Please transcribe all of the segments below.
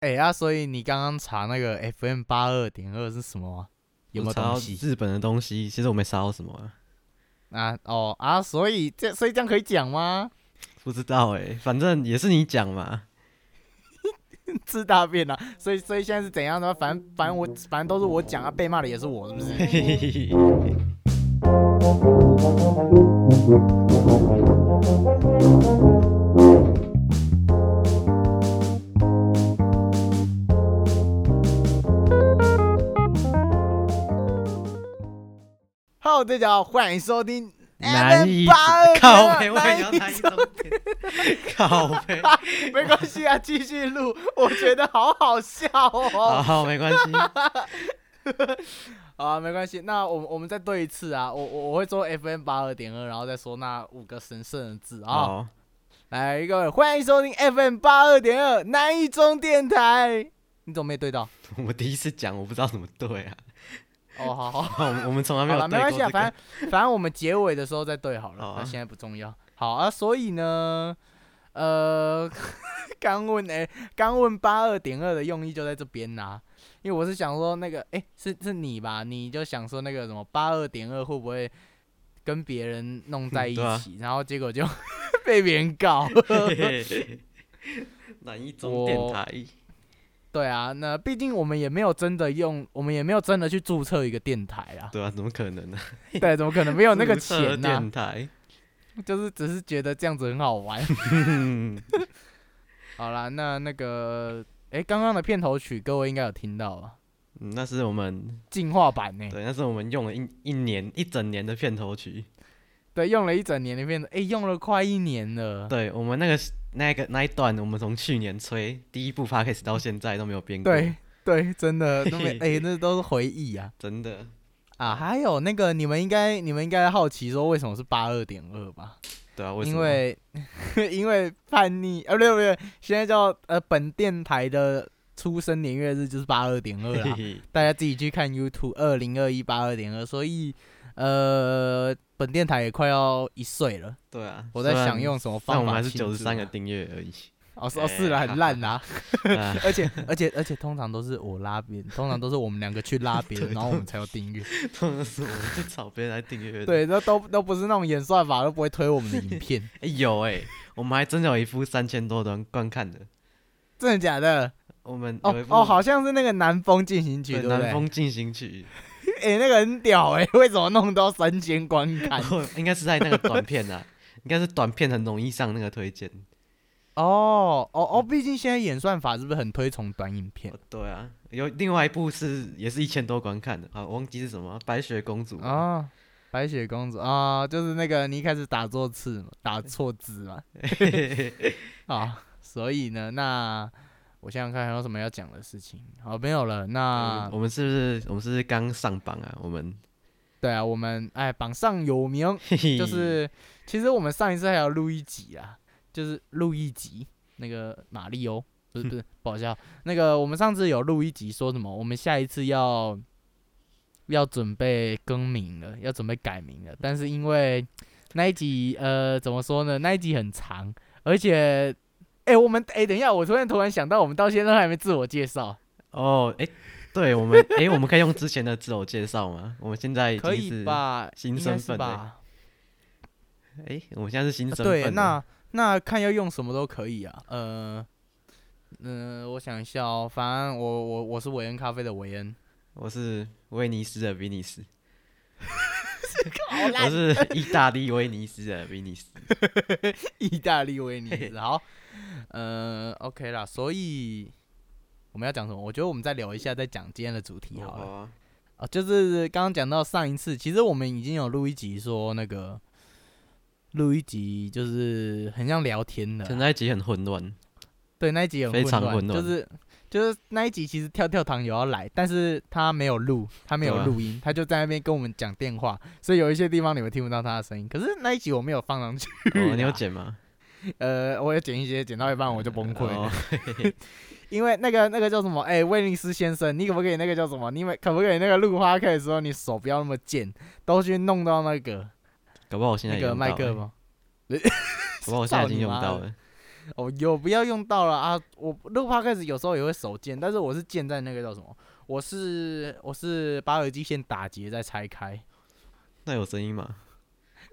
哎啊，所以你刚刚查那个 FM 八二点二是什么吗？有没有查到东西？日本的东西，其实我没查到什么、啊，啊哦啊，所以这所以这样可以讲吗？不知道哎、反正也是你讲嘛。吃大便啊！所以所以现在是怎样的？反正反正我反正都是我讲啊，被骂的也是我，是不是？Hello，大家好，欢迎收听难以 FM 八二 靠背，我也难要难以中点，靠背，没关系啊，继续录，我觉得好好笑哦。好没关系。好啊，没关系，那我们我们再对一次啊，我我我会说 FM 八二点二，然后再说那五个神圣的字啊。好，来，各位欢迎收听 FM 八二点二南一中电台。你怎么没对到？我第一次讲，我不知道怎么对啊。哦，好好。我们我们从来没好了，有对过没关系啊，这个。反正反正我们结尾的时候再对好了，好啊那现在不重要。好啊，所以呢，呃，刚问哎，刚问八二点二的用意就在这边呐、因为我是想说那个，哎、是是你吧？你就想说那个什么八二点二会不会跟别人弄在一对啊起，然后结果就 被别人告。嘿嘿嘿南一中电台，对啊，那毕竟我们也没有真的用，我们也没有真的去注册一个电台啊。对啊，怎么可能呢？对，怎么可能没有那个 钱呢、电台，就是只是觉得这样子很好玩。嗯好啦，那那个，哎、刚刚的片头曲各位应该有听到吧？嗯，那是我们进化版呢？对，那是我们用了一一年一整年的片头曲。对，用了一整年的片头，哎、用了快一年了。对我们那个那个那一段，我们从去年吹第一部 p c a s 到现在都没有变过。对对，真的，都没，嘿哎、那都是回忆啊真的。啊！还有那个，你们应该你们应该好奇说为什么是八二点二吧？对啊，为什么？因为 因为叛逆，啊，不对不对，现在叫呃本电台的出生年月日就是八二点二啦大家自己去看 YouTube 二零二一八二点二，所以呃，本电台也快要一岁了。对啊，我在想用什么方法我们还是九十三个订阅而已。哦，是哦是了，很烂啦、啊 而且而且而且通常都是我拉别人，通常都是我们两个去拉别人，然后我们才有订阅。通常是我们去找别人来订阅。，对，那都都不是那种演算法，都不会推我们的影片，哎、有哎、我们还真的有一部三千多人观看的。真的假的？我们哦哦，好像是那个南风进行曲，对？南风进行曲，哎、那个很屌哎、为什么弄到三千观看？应该是在那个短片啊，应该是短片很容易上那个推荐。哦哦哦，毕竟现在演算法是不是很推崇短影片哦？对啊，有另外一部是也是一千多观看的啊，我忘记是什么，白雪公主啊，啊，白雪公主啊，就是那个你一开始打错字嘛，打错字嘛 啊，所以呢，那我想想看还有什么要讲的事情。好，没有了。那我们是不是我们是不是刚上榜啊？我们对啊，我们哎榜上有名，就是其实我们上一次还有录一集啊，就是录一集那个马里欧，不是不是，不好笑。那个我们上次有录一集说什么？我们下一次要要准备更名了，要准备改名了。但是因为那一集呃怎么说呢？那一集很长，而且哎、我们哎、等一下，我突然突然想到，我们到现在都还没自我介绍，哦，哎、对我们哎、我们可以用之前的自我介绍吗？我们现在可以吧？新身份吧？哎、我们现在是新身份对，那那看要用什么都可以啊。呃，嗯、我想一下哦，反正我我我是韦恩咖啡的韦恩，我是威尼斯的威尼斯，我是意大利威尼斯的威尼斯。意大利威尼斯。好，呃，OK 啦，所以我们要讲什么？我觉得我们再聊一下，再讲今天的主题好了。哦啊，就是刚刚讲到上一次，其实我们已经有录一集说那个。录一集就是很像聊天的那，一集很混乱，对，那一集很非常，混乱就是就是那一集其实跳跳糖有要来，但是他没有录，他没有录音，他就在那边跟我们讲电话，所以有一些地方你们听不到他的声音。可是那一集我没有放上去、哦，你有啊剪吗？呃，我也剪一些，剪到一半我就崩溃 因为那个那个叫什么？哎、威尼斯先生，你可不可以那个叫什么？你们可不可以那个录花开的时候，你手不要那么贱，都去弄到那个搞不好我现在那个麦克风？搞不好我现在已经用到了。哦，有不要用到了啊！我录 podcast 有时候也会手贱，但是我是贱在那个叫什么？我是我是把耳机线打结再拆开。那有声音吗？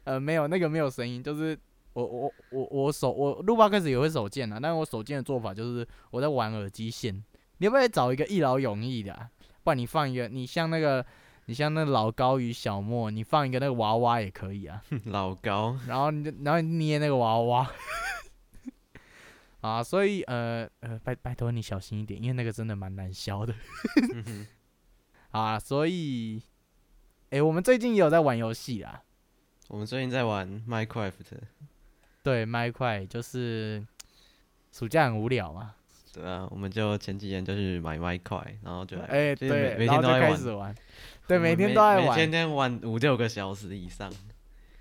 呃，没有，那个没有声音，就是我我我我手我录 podcast 也会手贱啊，但是我手贱的做法就是我在玩耳机线。你要不要找一个一劳永逸的？啊？不然你放一个，你像那个。你像那老高与小莫，你放一个那个娃娃也可以啊。老高，然后你就然后捏那个娃娃，啊，所以呃呃，拜拜托你小心一点，因为那个真的蛮难削的。啊，所以，哎，我们最近也有在玩游戏啦。我们最近在玩 Minecraft。对，Minecraft 就是暑假很无聊嘛。对啊，我们就前几天就去买 Minecraft，然后就哎对，每天都开始玩。对，每天都在玩，天天玩五六个小时以上。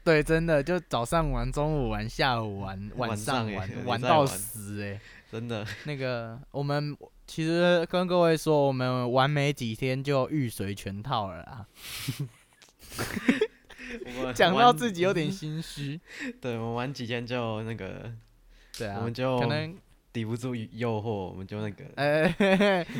对，真的就早上玩，中午玩，下午玩，晚上玩，玩到死哎！真的。那个我们其实跟各位说，我们玩没几天就玉髓全套了啊。讲到自己有点心虚。对，我们玩几天就那个，对啊，我们就可能。抵不住诱惑，我们就那个。呃，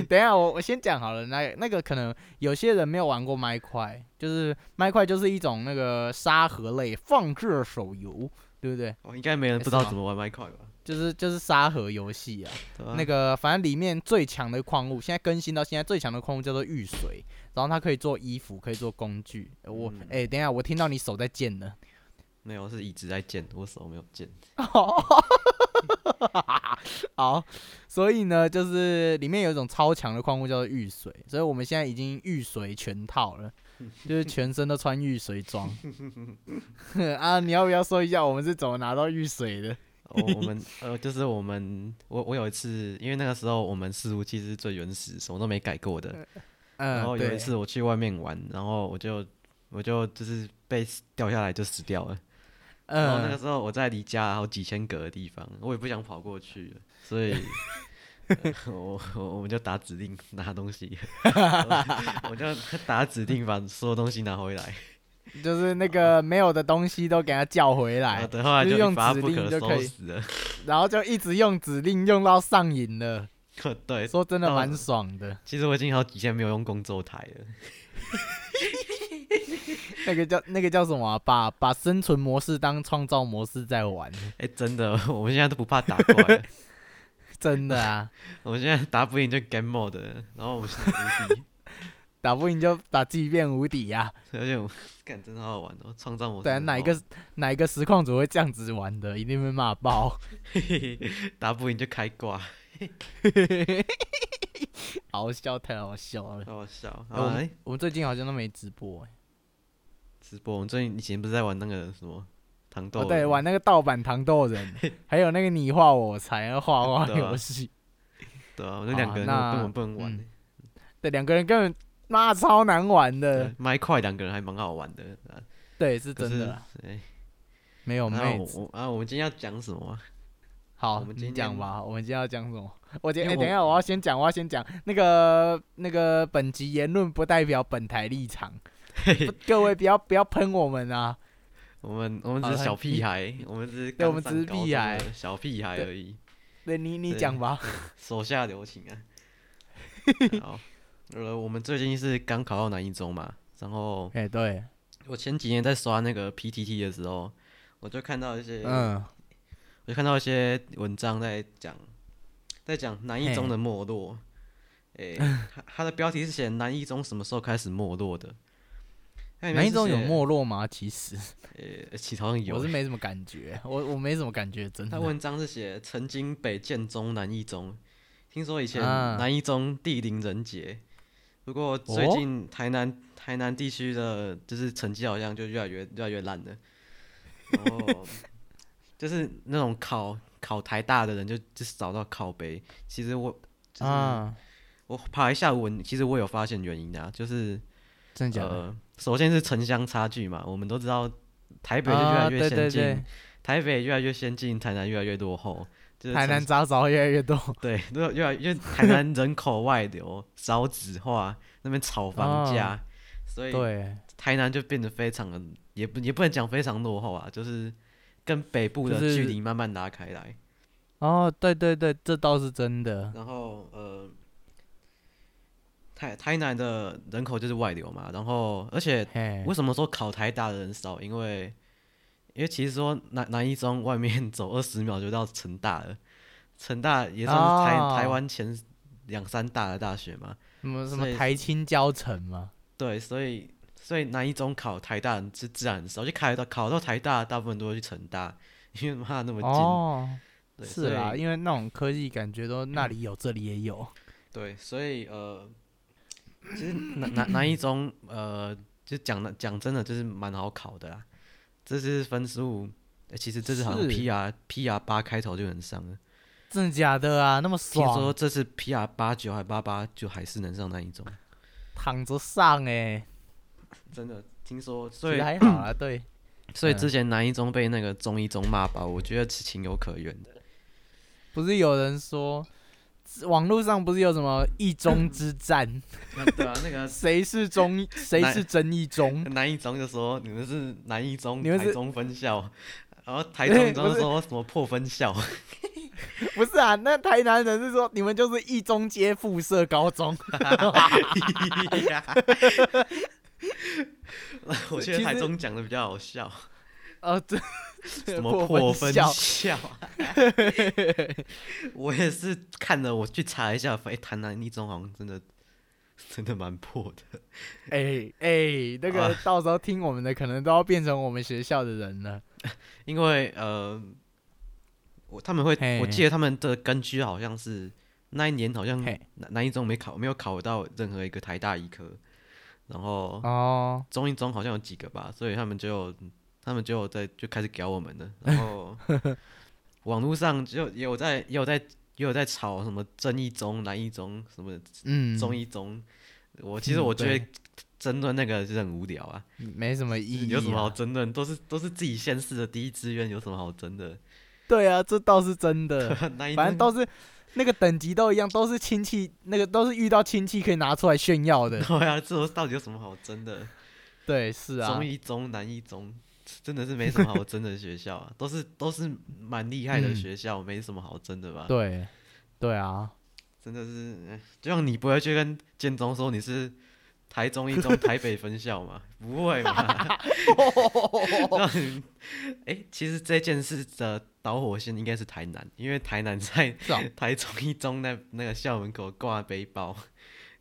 等一下，我我先讲好了。那那个可能有些人没有玩过麦块，就是麦块就是一种那个沙盒类放置手游，对不对？应该没人不知道怎么玩麦块吧？就是就是沙盒游戏啊。那个反正里面最强的矿物，现在更新到现在最强的矿物叫做玉髓，然后它可以做衣服，可以做工具。我哎，等一下，我听到你手在剑呢。没有，是一直在剑，我手没有剑。好，所以呢，就是里面有一种超强的矿物叫做玉髓，所以我们现在已经玉髓全套了，就是全身都穿玉髓装。啊，你要不要说一下我们是怎么拿到玉髓的？我们呃，就是我们我我有一次，因为那个时候我们四服器是最原始，什么都没改过的。然后有一次我去外面玩，然后我就我就就是被掉下来就死掉了。然后那个时候我在离家好几千格的地方，我也不想跑过去，所以，我我我们就打指令拿东西，我就打指令把所有东西拿回来，就是那个没有的东西都给他叫回来，等后来就用指令就可以，然后就一直用指令用到上瘾了，对，说真的蛮爽的。其实我已经好几天没有用工作台了。那个叫那个叫什么？把把生存模式当创造模式在玩。哎，真的，我们现在都不怕打怪，真的啊！我们现在打不赢就 game mode，然后我们现在无敌，打不赢就把自己变无敌呀！而且我感真的好好玩哦，创造模式。对，哪一个哪一个实况组会这样子玩的？一定被骂爆！打不赢就开挂，好笑，太好笑了，好笑。我们我们最近好像都没直播哎。直播，我们最近以前不是在玩那个什么糖豆？对，玩那个盗版糖豆人，还有那个你画我猜画画游戏。对啊，我那两个人根本不能玩。对，两个人根本妈超难玩的。麦块两个人还蛮好玩的。对，是真的。没有妹子啊！我们今天要讲什么？好，我们今天讲吧。我们今天要讲什么？我今哎，等一下，我要先讲，我要先讲那个那个本集言论不代表本台立场。各位不要不要喷我们啊！我们我们只是小屁孩，我们只是对，我们只是屁孩，小屁孩而已。对你你讲吧，手下留情啊！好，呃，我们最近是刚考到南一中嘛，然后哎，对，我前几年在刷那个 PTT 的时候，我就看到一些，嗯，我就看到一些文章在讲，在讲南一中的没落。哎，他他的标题是写南一中什么时候开始没落的？南一中有没落吗？其实，呃，其实好像有，我是没什么感觉，我我没什么感觉，真的。他文章是写曾经北建中南一中，听说以前南一中地灵人杰，不过最近台南台南地区的就是成绩好像就越来越越来越烂了，然后 就是那种考考台大的人就就是找到考北，其实我就是我爬一下文，其实我有发现原因的，就是真的假的？首先是城乡差距嘛，我们都知道台北就越来越先进，台北越来越先进，台南越来越落后，台南杂草越来越多，对，越越来越台南人口外流，少子化，那边炒房价，所以台南就变得非常的，也不也不能讲非常落后啊，就是跟北部的距离慢慢拉开来。哦，对对对，这倒是真的。然后呃，台台南的人口就是外流嘛，然后而且为什么说考台大的人少？因为因为其实说南南一中外面走二十秒就到成大了，成大也算是台台湾前两三大的大学嘛。什么什么台青交城嘛？对，所以所以南一中考台大是自然很少，就考到考到台大，大部分都会去成大，因为妈那么近。哦，是啊，因为那种科技感觉都那里有，这里也有。对，所以呃。其实南南 南一中，呃，就讲的讲真的，就是蛮好考的啦。这是分数，其实这次好像 P R P R 八开头就能上了。真的假的啊？那么爽？听说这次 P R 八九还八八，就还是能上那一中。躺着上哎，真的听说，所以还好啊。对，所以之前南一中被那个中一中骂爆，我觉得是情有可原的。不是有人说？网络上不是有什么一中之战？对啊，那个 谁是中，谁是真一中？南一中就说你们是南一中，台中分校，然后台中 中说什么破分校？不是啊，那台南人是说你们就是一中街附设高中。我觉得台中讲的比较好笑。哦，这。什么破分校？我也是看了，我去查一下，哎，台南一中好像真的真的蛮破的。哎哎，那个到时候听我们的，可能都要变成我们学校的人了。因为呃，我他们会，我记得他们的根据好像是那一年好像南南一中没考，没有考到任何一个台大医科，然后哦，中一中好像有几个吧，所以他们就。他们就在就开始搞我们了，然后 网络上就也有在也有在也有在吵什么正一中、南一中什么嗯中一中。我其实我觉得争论那个是很无聊啊，没什么意义。有什么好争论？都是都是自己先试的第一志愿，有什么好争的？对啊，这倒是真的。反正都是那个等级都一样，都是亲戚，那个都是遇到亲戚可以拿出来炫耀的。对啊，这到底有什么好争的？对，是啊，中一中、南一中。真的是没什么好 争的学校啊，都是都是蛮厉害的学校，没什么好争的吧？对，对啊，真的是，就像你不会去跟建中说你是台中一中 台北分校嘛？不会嘛？哎，其实这件事的导火线应该是台南，因为台南在台中一中那那个校门口挂背包。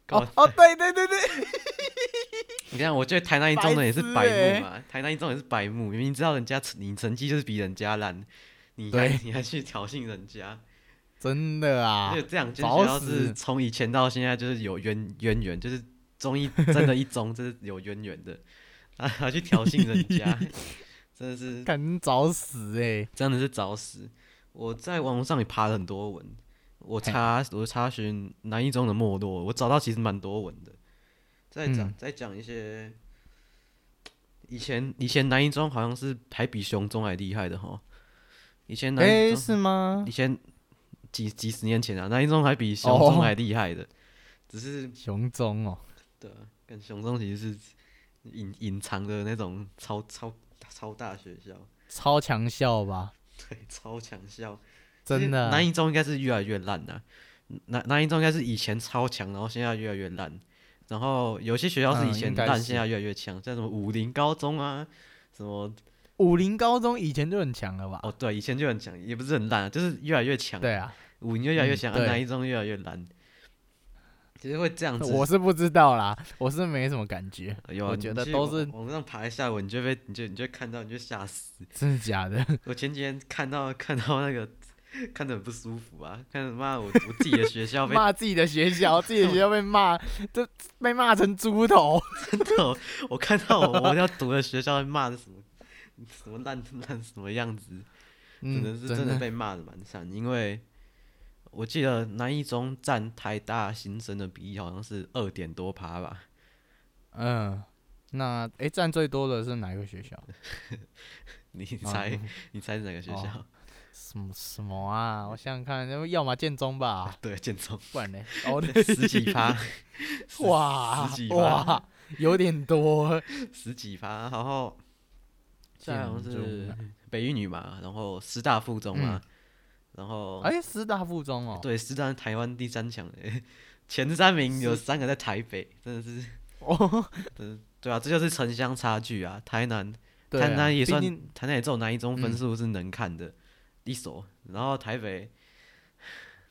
哦哦，对对对对。你看，我觉得台南一中的也是白目嘛，台南一中也是白目，明明知道人家你成绩就是比人家烂，你还 你还去挑衅人家，真的啊！就这样，就学校是从以前到现在就是有渊渊源，就是中医真的一中这是有渊源的，啊，还去挑衅人家，真的是，赶找死哎！真的是找死！我在网络上也爬了很多文，我查我查询南一中的没落，我找到其实蛮多文的。再讲再讲一些，以前以前南一中好像是还比雄中还厉害的哈，以前南一中是吗？以前几几十年前啊，南一中还比雄中 还厉害的，只是雄中哦，对，跟雄中其实是隐隐藏的那种超超超大学校，超强校吧？对，超强校，真的。南一中应该是越来越烂的，南南一中应该是以前超强，然后现在越来越烂。然后有些学校是以前烂，现在越来越强，像什么武林高中啊，什么武林高中以前就很强了吧？哦，对，以前就很强，也不是很烂，就是越来越强。对啊，武林越来越强，南一中越来越烂。其实会这样子，我是不知道啦，我是没什么感觉。有，我觉得都是网上爬一下文，你就被你就你就看到你就吓死。真的假的？我前几天看到看到那个。看着很不舒服啊！看着妈，我我自己的学校被骂，自己的学校，自己的学校被骂，就被骂成猪头。真的，我看到我我要读的学校被骂的什么什么烂烂什么样子，真的是真的被骂的蛮惨。因为我记得南一中占台大新生的比例好像是二点多趴吧。嗯，那诶，占最多的是哪个学校？你猜，你猜是哪个学校？什么什么啊？我想想看，要要么建中吧？对，建中。不然呢？哦，十几发，哇，十几趴，有点多。十几发，然后，再好像是北一女嘛，然后师大附中嘛，然后哎，师大附中哦，对，师大台湾第三强诶，前三名有三个在台北，真的是哦，嗯，对啊，这就是城乡差距啊。台南，台南也算，台南也只有南一中分数是能看的一所，然后台北，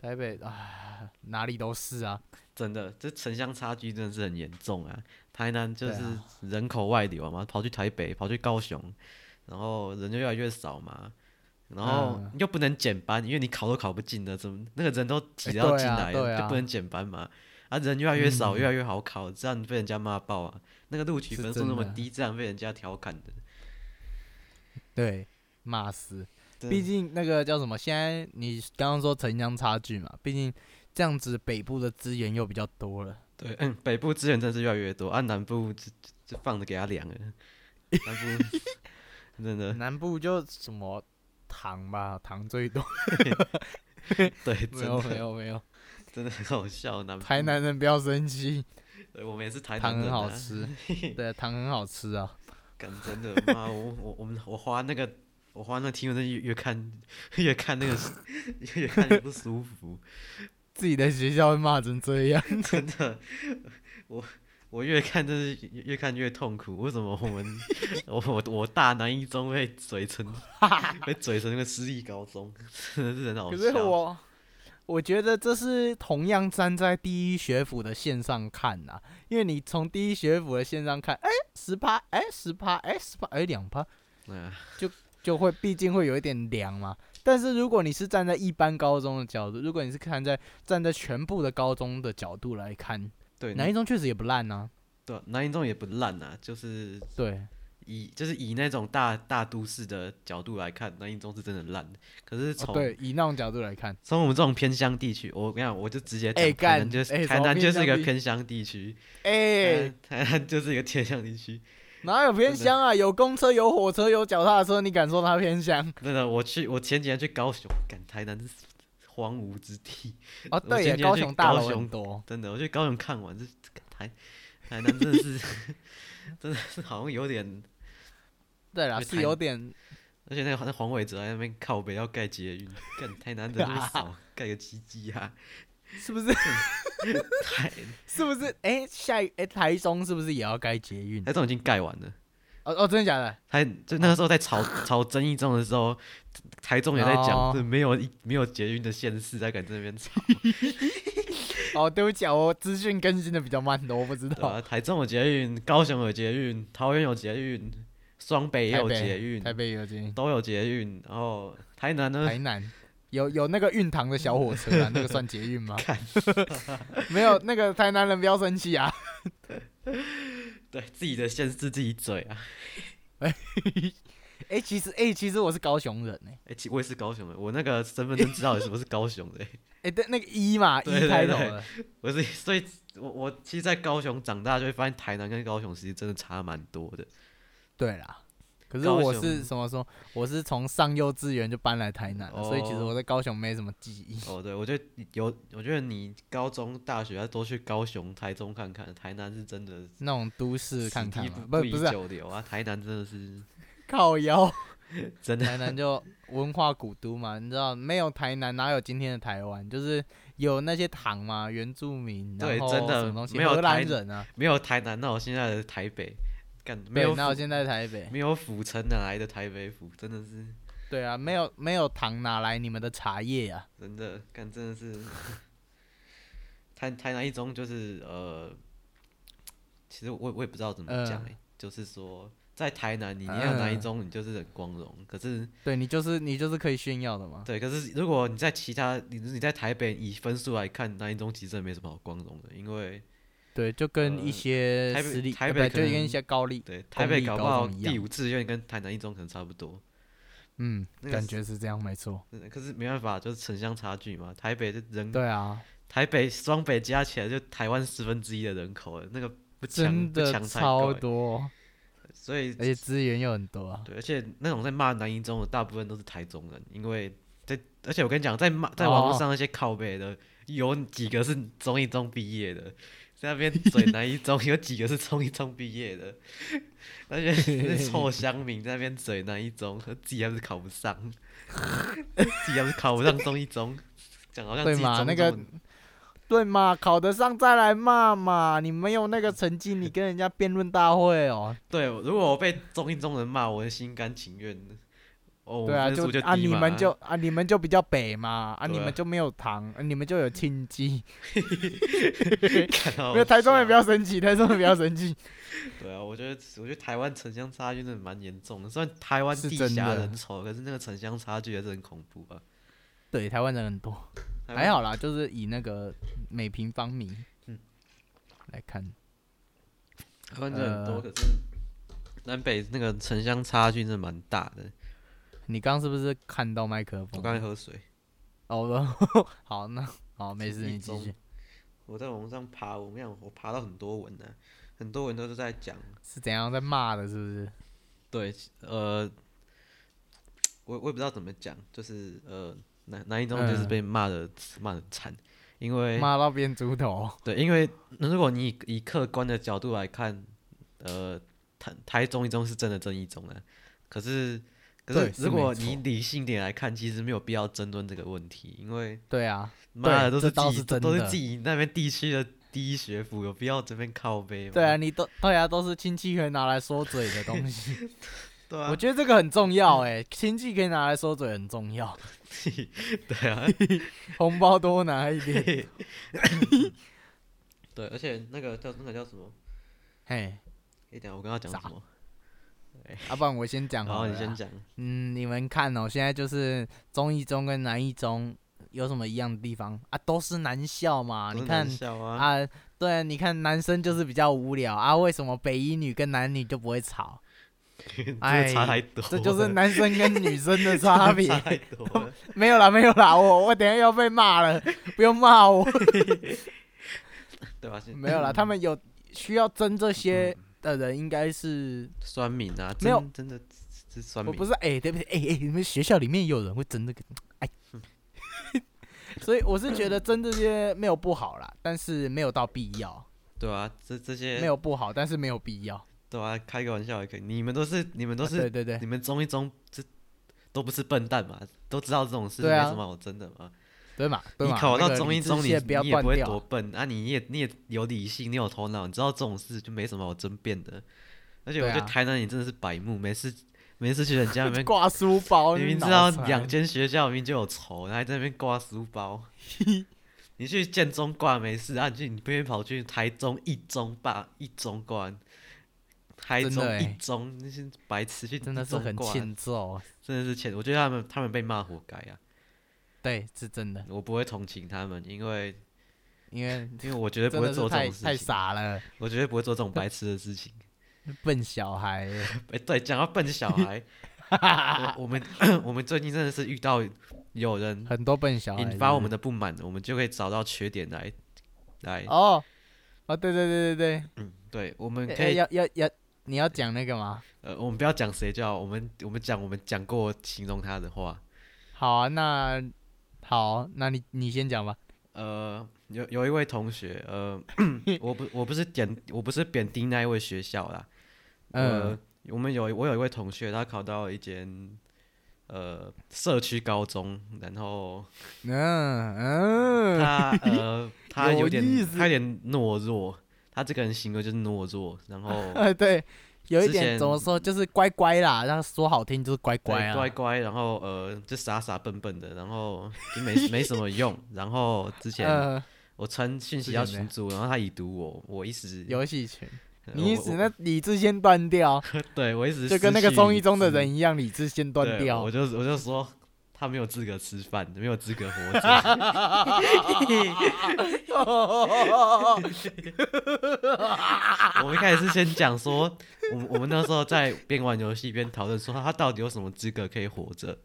台北啊，哪里都是啊，真的，这城乡差距真的是很严重啊。台南就是人口外流嘛，跑去台北，跑去高雄，然后人就越来越少嘛。然后又不能减班，因为你考都考不进的，怎么那个人都挤到进来了，就不能减班嘛？啊，人越来越少，越来越好考，这样被人家骂爆啊！那个录取分数那么低，这样被人家调侃的。对，骂死。毕竟那个叫什么？现在你刚刚说城乡差距嘛，毕竟这样子北部的资源又比较多了。对，嗯，北部资源真是越来越多，按南部就就放着给他凉了。南部 真的，南部就什么？糖吧，糖最多。对，没有没有没有，真的很好笑。南台南人不要生气。对，我们也是台南人。糖很好吃。对，糖很好吃啊。干真的妈，我我我们我花那个我花那个听文越越看 越看那个 越看越不舒服。自己的学校会骂成这样，真的我。我越看真是越看越痛苦，为什么我们我我我大南一中被嘴成被嘴成那个私立高中，真的是很好笑。可是我我觉得这是同样站在第一学府的线上看呐，因为你从第一学府的线上看，哎十趴，哎十趴，哎十趴，哎两趴，就就会毕竟会有一点凉嘛。但是如果你是站在一般高中的角度，如果你是看在站在全部的高中的角度来看。对，南一中确实也不烂呐。对，南一中也不烂呐，就是对，以就是以那种大大都市的角度来看，南一中是真的烂。可是从对以那种角度来看，从我们这种偏乡地区，我跟你讲，我就直接哎，台南就是台南就是一个偏乡地区。哎，台 南就是一个偏乡地区，哪有偏乡啊？有公车，有火车，有脚踏车，你敢说它偏乡？真的，我去，我前几天去高雄，赶台南是。荒芜之地哦，对，高雄大楼很多，真的，我去高雄看完，这台台南真的是，真的是好像有点，对啦，是有点，而且那个好像黄伟哲在那边靠北要盖捷运，干台南的那少盖个鸡鸡啊，是不是？台 是不是？哎，下一哎台中是不是也要盖捷运？台中已经盖完了。哦哦，真的假的？还就那个时候在吵吵争议中的时候，台中也在讲，没有没有捷运的县市在敢这边吵。哦，对不起，我资讯更新的比较慢的，我不知道。台中有捷运，高雄有捷运，桃园有捷运，双北也有捷运，台北有捷运，都有捷运。然后台南呢？台南有有那个运糖的小火车啊，那个算捷运吗？没有，那个台南人不要生气啊。对自己的县市自己嘴啊，哎，其实哎，其实我是高雄人哎，哎，我也是高雄人，我那个身份证知道什么是高雄的，哎，对，那个一嘛，一开头的，我是，所以我我其实，在高雄长大就会发现台南跟高雄其实真的差蛮多的，对啦。可是我是什么说？我是从上幼稚园就搬来台南，所以其实我在高雄没什么记忆。哦，对，我觉得有，我觉得你高中、大学要多去高雄、台中看看，台南是真的那种都市看看，不不是久留啊，台南真的是 靠腰，真的台南就文化古都嘛，你知道没有台南哪有今天的台湾？就是有那些糖嘛，原住民，对，真的没有台人啊，没有台南，那我现在的台北。没有，那我现在台北没有府城哪来的台北府？真的是。对啊，没有没有糖哪来你们的茶叶啊？真的，干真的是。台台南一中就是呃，其实我我也不知道怎么讲哎，就是说在台南你念哪一中你就是很光荣，可是对你就是你就是可以炫耀的嘛。对，可是如果你在其他你你在台北以分数来看，南一中其实也没什么好光荣的，因为。对，就跟一些台北就跟一些高丽，对，台北搞不好第五志愿跟台南一中可能差不多。嗯，感觉是这样，没错。可是没办法，就是城乡差距嘛。台北的人，对啊，台北双北加起来就台湾四分之一的人口，那个不真的超多。所以而且资源又很多啊。对，而且那种在骂南一中的大部分都是台中人，因为在而且我跟你讲，在骂在网络上那些靠北的。有几个是中一中毕业的，在那边嘴南一中，有几个是中一中毕业的，那些那臭乡民在那边嘴南一中，自己还是考不上，自己还是考不上中一中，讲好像对嘛？那个对嘛？考得上再来骂嘛？你没有那个成绩，你跟人家辩论大会哦？对，如果我被中一中人骂，我心甘情愿的。哦，对啊，就啊，你们就啊，你们就比较北嘛，啊，你们就没有糖，你们就有亲戚。因为台中也比较生气，台中也比较生气。对啊，我觉得，我觉得台湾城乡差距真的蛮严重的。虽然台湾地狭人稠，可是那个城乡差距还是很恐怖啊。对，台湾人很多，还好啦，就是以那个每平方米嗯来看，台湾人很多，可是南北那个城乡差距真的蛮大的。你刚是不是看到麦克风？我刚才喝水。哦，好，那好，没事，你继续。我在网上爬，我讲我爬到很多文呢，很多文都是在讲是怎样在骂的，是不是？对，呃，我我也不知道怎么讲，就是呃，哪哪一种就是被骂的骂的惨，因为骂到变猪头。对，因为如果你以客观的角度来看，呃，台台中一中是真的正一中啊，可是。可是，如果你理性点来看，其实没有必要争论这个问题，因为对啊，妈的都是自己都是自己那边地区的第一学府，有必要这边靠背吗？对啊，你都对啊，都是亲戚可以拿来说嘴的东西。对啊，我觉得这个很重要哎，亲戚可以拿来说嘴很重要。对啊，红包多拿一点。对，而且那个叫那个叫什么？嘿，一点我跟他讲什么？要不然我先讲好了。你先讲。嗯，你们看哦，现在就是中一中跟南一中有什么一样的地方啊？都是男校嘛。你看啊，对，你看男生就是比较无聊啊。为什么北一女跟男女就不会吵？哎，差太多。这就是男生跟女生的差别。没有啦，没有啦，我我等下要被骂了，不用骂我。对吧？没有啦，他们有需要争这些。的人应该是酸民啊，没有真的是酸民。我不是哎，对不起？哎哎，你们学校里面有人会争这个？哎，所以我是觉得争这些没有不好啦，但是没有到必要。对啊，这这些没有不好，但是没有必要。对啊，开个玩笑也可以。你们都是你们都是对对对，你们中一中这都不是笨蛋嘛，都知道这种事没什么好争的嘛。对嘛？你考到中一中，你你也不会多笨啊！你也你也有理性，你有头脑，你知道这种事就没什么好争辩的。而且我觉得台南你真的是百目，每次每次去人家那边 挂书包，明明知道两间学校里面就有仇，还在那边挂书包。你去建中挂没事啊？你去你偏偏跑去台中一中挂一中挂，台中一中那些白痴去真的是很欠揍，真的是欠。我觉得他们他们被骂活该啊。对，是真的。我不会同情他们，因为，因为，因为我绝对不会做这种事情。太傻了，我绝对不会做这种白痴的事情。笨小孩。哎，对，讲到笨小孩，我们 我们最近真的是遇到有人很多笨小孩，引发我们的不满，我们就可以找到缺点来来。哦，哦，对对对对对，嗯，对，我们可以要要要，你要讲那个吗？呃，我们不要讲谁就好，我们我们讲我们讲过形容他的话。好啊，那。好，那你你先讲吧。呃，有有一位同学，呃，我不我不是点我不是贬低那一位学校啦。呃，我们有我有一位同学，他考到一间呃社区高中，然后嗯嗯，他呃 他有点他有点懦弱，他这个人性格就是懦弱，然后哎 对。有一点怎么说，就是乖乖啦，让说好听就是乖乖啊，乖乖，然后呃，就傻傻笨笨的，然后就没没什么用。然后之前我传讯息要群主，然后他已读我，我一时游戏群，你一时那理智先断掉。对我一时就跟那个综艺中的人一样，理智先断掉。我就我就说。他没有资格吃饭，没有资格活着。我们一开始是先讲说，我们我们那时候在边玩游戏边讨论说，他到底有什么资格可以活着？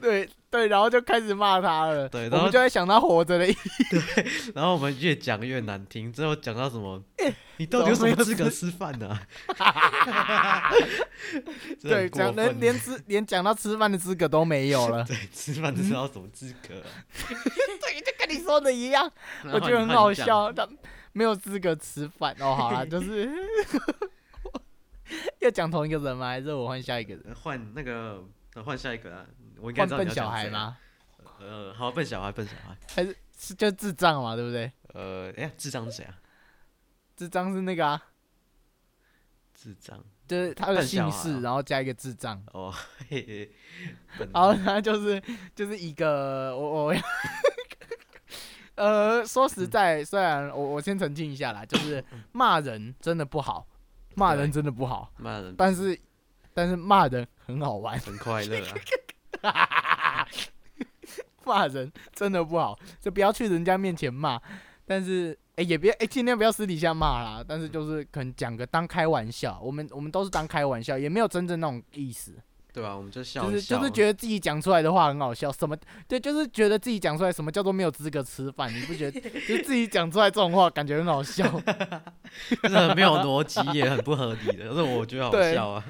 对对，然后就开始骂他了。对，然后就在想他活着的意义。对，然后我们越讲越难听，最后讲到什么？你到底有什么资格吃饭呢？对，讲连连吃连讲到吃饭的资格都没有了。对，吃饭知道什么资格？对，就跟你说的一样，我觉得很好笑。他没有资格吃饭哦。好了，就是 要讲同一个人吗？还是我换下一个人？换那个，换下一个啊？我应该笨小孩吗？呃，好，笨小孩，笨小孩，还是是就智障嘛？对不对？呃，哎，智障是谁啊？智障是那个啊，智障就是他的姓氏，然后加一个智障。哦，然后他就是就是一个我我，呃，说实在，虽然我我先澄清一下啦，就是骂人真的不好，骂人真的不好，骂人，但是但是骂人很好玩，很快乐啊。骂人真的不好，就不要去人家面前骂。但是，哎，也别哎，尽量不要私底下骂啦。但是，就是可能讲个当开玩笑，我们我们都是当开玩笑，也没有真正那种意思。对吧？我们就笑，就是就是觉得自己讲出来的话很好笑。什么？对，就是觉得自己讲出来什么叫做没有资格吃饭？你不觉得？就是自己讲出来这种话，感觉很好笑，真的没有逻辑，也很不合理的。可是我觉得好笑啊，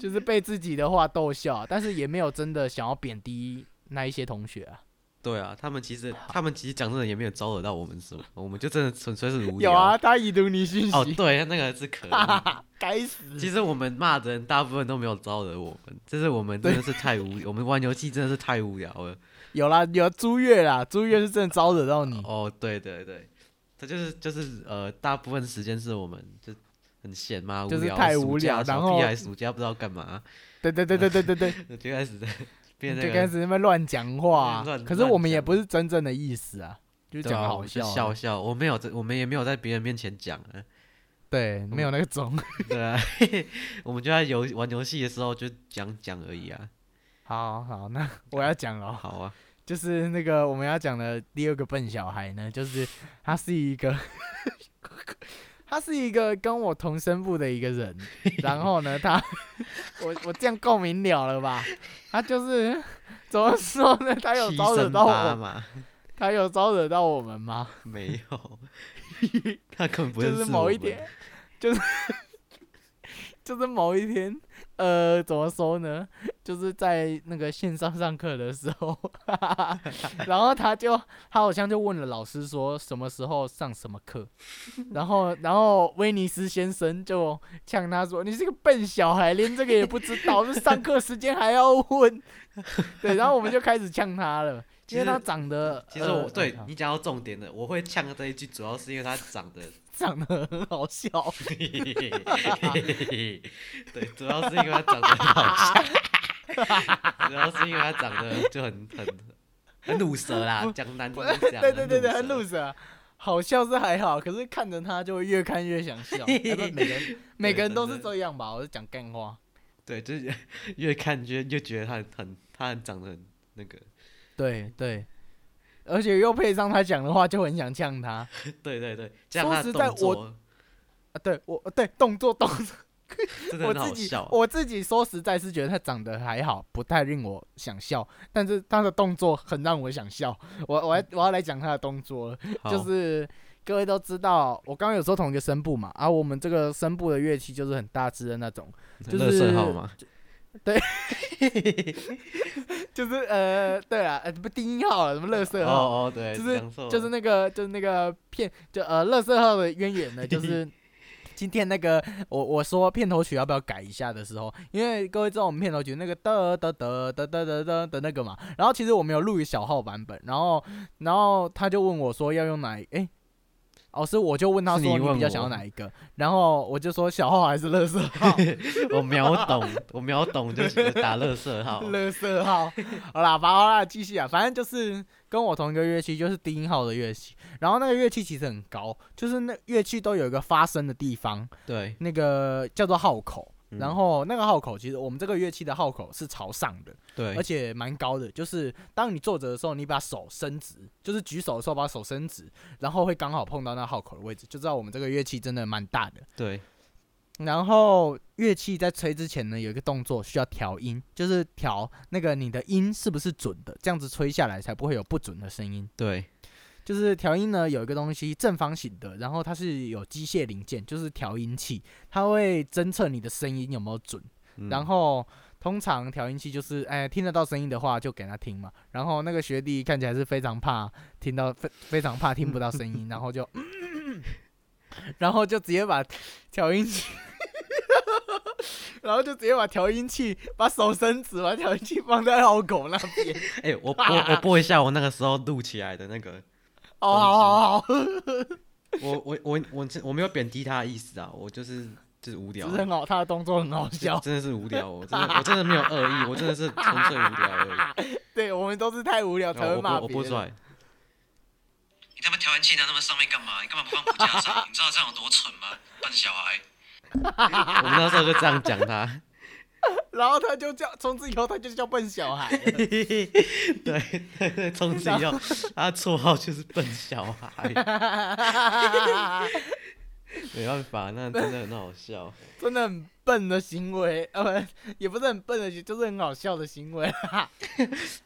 就是被自己的话逗笑，但是也没有真的想要贬低那一些同学啊。对啊，他们其实他们其实讲真的也没有招惹到我们什么，我们就真的纯粹是无聊。有啊，他已读你信息。哦，对，那个是可以。该死！其实我们骂的人大部分都没有招惹我们，就是我们真的是太无，我们玩游戏真的是太无聊了。有啦，有朱月啦，朱月是真的招惹到你。哦，对对对，他就是就是呃，大部分时间是我们就很闲嘛，就是太无聊，然后暑假不知道干嘛。对对对对对对对，就开始在。就开始那边乱讲话，可是我们也不是真正的意思啊，就讲好笑笑笑。我没有在，我们也没有在别人面前讲啊，对，没有那个种。对啊，我们就在游玩游戏的时候就讲讲而已啊。好好，那 我要讲了。好啊，就是那个我们要讲的第二个笨小孩呢，就是他是一个。他是一个跟我同声部的一个人，然后呢，他，我我这样够明了了吧？他就是 怎么说呢？他有招惹到我吗？他有招惹到我们吗？没有，他不是某一天，就是就是某一天。呃，怎么说呢？就是在那个线上上课的时候，然后他就他好像就问了老师说什么时候上什么课，然后然后威尼斯先生就呛他说：“你是个笨小孩，连这个也不知道，是上课时间还要问。”对，然后我们就开始呛他了，因为他长得……其实我对你讲到重点的，我会呛这一句，主要是因为他长得。长得很好笑，对，主要是因为他长得很好笑，主要是因为他长得就很很很怒舌啦，讲难听点，对对对对，很怒舌，好笑是还好，可是看着他就会越看越想笑，每个人每个人都是这样吧，我是讲干话，对，就是越看越越觉得他很他很长得很那个，对对。而且又配上他讲的话，就很想呛他。对 对对，说实在，我啊，对我对动作动作，我自己我自己说实在是觉得他长得还好，不太令我想笑。但是他的动作很让我想笑。我我要我要来讲他的动作，就是各位都知道，我刚刚有说同一个声部嘛，啊，我们这个声部的乐器就是很大只的那种，就是对。就是呃，对啊，呃，不低音号了，什么乐色号？哦哦，对，就是就是那个就是那个片，就呃乐色号的渊源呢，就是 今天那个我我说片头曲要不要改一下的时候，因为各位知道我们片头曲那个得得得得得得得的那个嘛，然后其实我们有录一小号版本，然后然后他就问我说要用哪？哎。所以我就问他说：“你比较想要哪一个？”然后我就说：“小号还是乐色号？” 我秒懂，我秒懂，就是打乐色号。乐色号，好啦，好啦，继续啊，反正就是跟我同一个乐器，就是低音号的乐器。然后那个乐器其实很高，就是那乐器都有一个发声的地方，对，那个叫做号口。然后那个号口，其实我们这个乐器的号口是朝上的，对，而且蛮高的。就是当你坐着的时候，你把手伸直，就是举手的时候把手伸直，然后会刚好碰到那号口的位置，就知道我们这个乐器真的蛮大的。对。然后乐器在吹之前呢，有一个动作需要调音，就是调那个你的音是不是准的，这样子吹下来才不会有不准的声音。对。就是调音呢有一个东西正方形的，然后它是有机械零件，就是调音器，它会侦测你的声音有没有准。然后通常调音器就是哎听得到声音的话就给他听嘛。然后那个学弟看起来是非常怕听到非非常怕听不到声音，然后就 然后就直接把调音器。然后就直接把调音器，把手伸直，把调音器放在老狗那边。哎，我播我播一下我那个时候录起来的那个。哦，好好好。我我我我我没有贬低他的意思啊，我就是就是无聊。很好，他的动作很好笑。真的是无聊，我真的我真的没有恶意，我真的是纯粹无聊而已。对我们都是太无聊才会骂我播出来。你他妈调音器拿那么上面干嘛？你干嘛不放骨架上？你知道这样有多蠢吗？笨小孩。我们那时候就这样讲他，然后他就叫，从此以后他就叫笨小孩。对对对，从此以后他绰号就是笨小孩。没办法，那真的很好笑，真的很笨的行为，呃，也不是很笨的，就是很好笑的行为。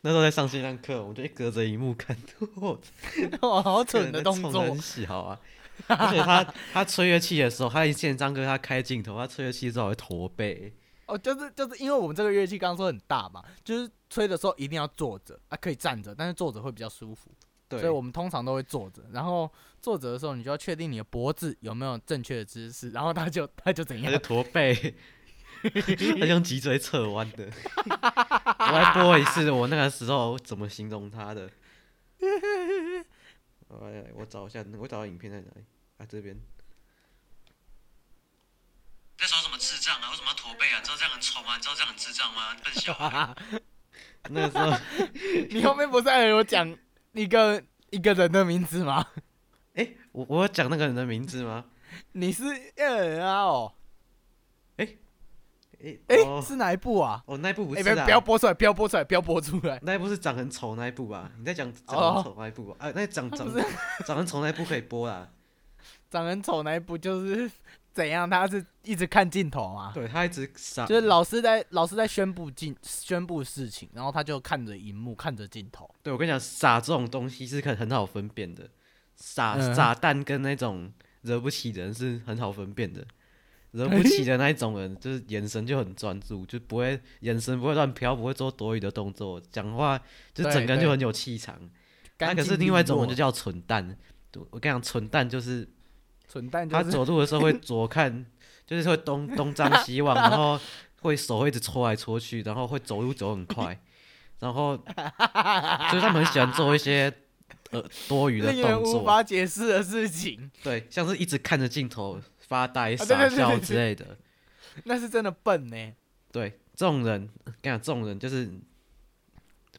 那时候在上线上课，我们就隔着荧幕看，哇，好蠢的动作，很小啊。而且他他吹乐器的时候，他一见张哥他开镜头，他吹乐器之后会驼背。哦，就是就是因为我们这个乐器刚刚说很大嘛，就是吹的时候一定要坐着啊，可以站着，但是坐着会比较舒服。对，所以我们通常都会坐着。然后坐着的时候，你就要确定你的脖子有没有正确的姿势，然后他就他就怎样？他就驼背，他用脊椎侧弯的。我来播一次，我那个时候怎么形容他的？哎，我找一下，我找到影片在哪里？啊，这边。在说什么智障啊？为什么要驼背啊？你知道这样很丑吗？你知道这样很智障吗？笨小孩。那时候，你后面不是还有讲一个一个人的名字吗？哎，我我讲那个人的名字吗？你是人啊？哦。哎哎，是哪一部啊？哦，那一部不是。不要播出来，不要播出来，不要播出来。那一部是长很丑那一部吧？你在讲长很丑那一部吧？啊，那长长长很丑那一部可以播啦。长很丑那一部就是怎样？他是一直看镜头啊？对他一直傻，就是老师在老师在宣布进宣布事情，然后他就看着荧幕，看着镜头。对我跟你讲，傻这种东西是很很好分辨的，傻傻蛋跟那种惹不起人是很好分辨的。惹不起的那一种人，就是眼神就很专注，就不会眼神不会乱飘，不会做多余的动作，讲话就整个人就很有气场。那可是另外一种人就叫蠢蛋，我跟你讲，蠢蛋就是蠢蛋，他走路的时候会左看，就是会东 东张西望，然后会手会一直搓来搓去，然后会走路走很快，然后就是他们很喜欢做一些呃多余的动作，无法解释的事情。对，像是一直看着镜头。发呆、傻笑之类的，那是真的笨呢。对，这种人，跟你讲，这种人就是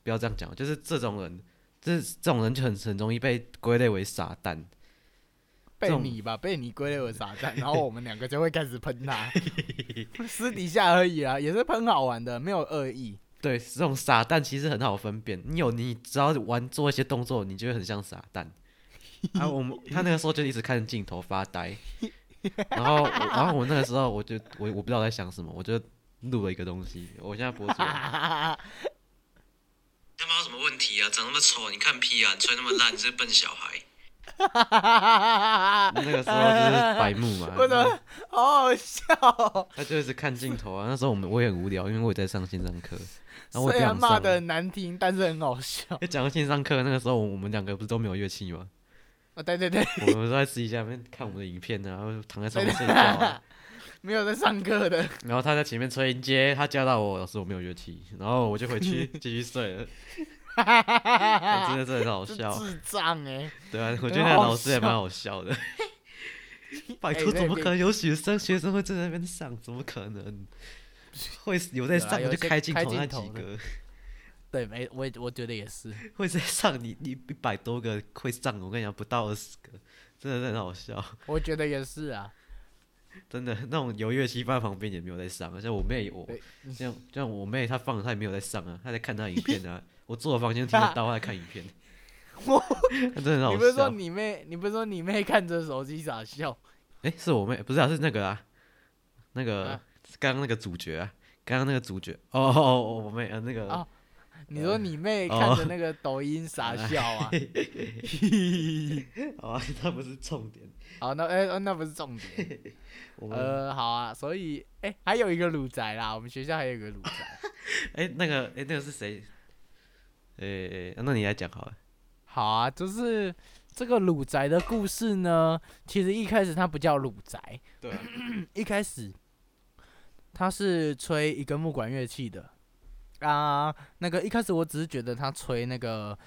不要这样讲，就是这种人，这这种人就很很容易被归类为傻蛋。被你吧，被你归类为傻蛋，然后我们两个就会开始喷他，私底下而已啊，也是喷好玩的，没有恶意。对，这种傻蛋其实很好分辨，你有你只要玩做一些动作，你就会很像傻蛋。啊，我们他那个时候就一直看着镜头发呆。然后，然后我那个时候，我就我我不知道在想什么，我就录了一个东西，我现在播出来。他妈有什么问题啊？长那么丑，你看屁啊！你吹那么烂，你是笨小孩。那个时候就是白目嘛。为什么？好好笑。他就一直看镜头啊。那时候我们我也很无聊，因为我也在上线上课。虽然骂的难听，但是很好笑。讲到线上课，那个时候我们两个不是都没有乐器吗？啊，对对对，我们都在私底下面看我们的影片呢，然后躺在上面睡觉，没有在上课的。然后他在前面吹音阶，他叫到我，老师我没有乐器，然后我就回去继续睡了。真的是很好笑，智障哎！对啊，我觉得那老师也蛮好笑的。拜托，怎么可能有学生学生会在那边上？怎么可能？会有在上就开镜头那几个。对，没我我觉得也是 会在上你你一百多个会上，我跟你讲不到二十个，真的是很好笑。我觉得也是啊，真的那种有乐器放在旁边也没有在上，像我妹我像像我妹她放她也没有在上啊，她在看她影片啊。我坐我房间听得到她在看影片，真的很好笑。你不是说你妹？你不是说你妹看着手机傻笑？哎，是我妹，不是啊，是那个啊，那个刚刚那个主角啊，刚刚那个主角哦哦哦，我妹啊那个。你说你妹看着那个抖音傻笑啊？好 啊，那不是重点。好，那哎，那不是重点。呃，好啊，所以哎，还有一个鲁宅啦，我们学校还有一个鲁宅。哎，那个哎，那个是谁？哎，那你来讲好了。好啊，就是这个鲁宅的故事呢，其实一开始它不叫鲁宅。对。一开始，它是吹一个木管乐器的。啊，那个一开始我只是觉得他吹那个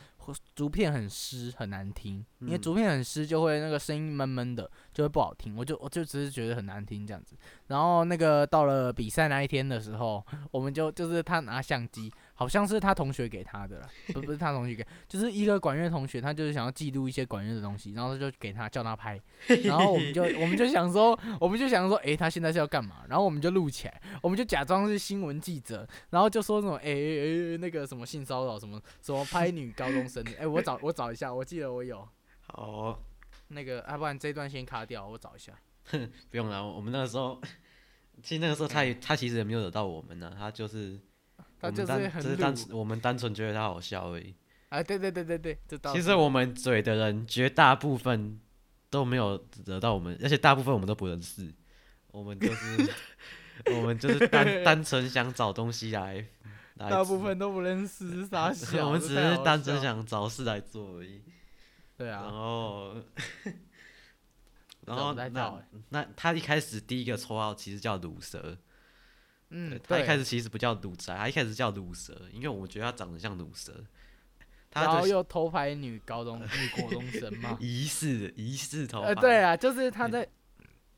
竹片很湿很难听，因为竹片很湿就会那个声音闷闷的，就会不好听。我就我就只是觉得很难听这样子。然后那个到了比赛那一天的时候，我们就就是他拿相机。好像是他同学给他的，不不是他同学给，就是一个管乐同学，他就是想要记录一些管乐的东西，然后他就给他叫他拍，然后我们就我们就想说，我们就想说，诶，他现在是要干嘛？然后我们就录起来，我们就假装是新闻记者，然后就说什么，诶诶那个什么性骚扰什么什么拍女高中生，诶，我找我找一下，我记得我有，好，那个要不然这段先卡掉，我找一下，不用了，我们那个时候，其实那个时候他也他其实也没有惹到我们呢，他就是。他就是很，只是单我们单纯觉得他好笑而已。啊，对对对对对，这其实我们嘴的人绝大部分都没有惹到我们，而且大部分我们都不认识。我们就是 我们就是单单纯想找东西来，大部分都不认识，傻 笑。我们只是单纯想找事来做而已。对啊。然后，然后那那他一开始第一个绰号其实叫卤蛇。嗯，他一开始其实不叫毒宅，他一开始叫毒蛇，因为我觉得他长得像毒蛇。然后又偷拍女高中、女国中生嘛？疑似疑似偷拍。呃，对啊，就是他在，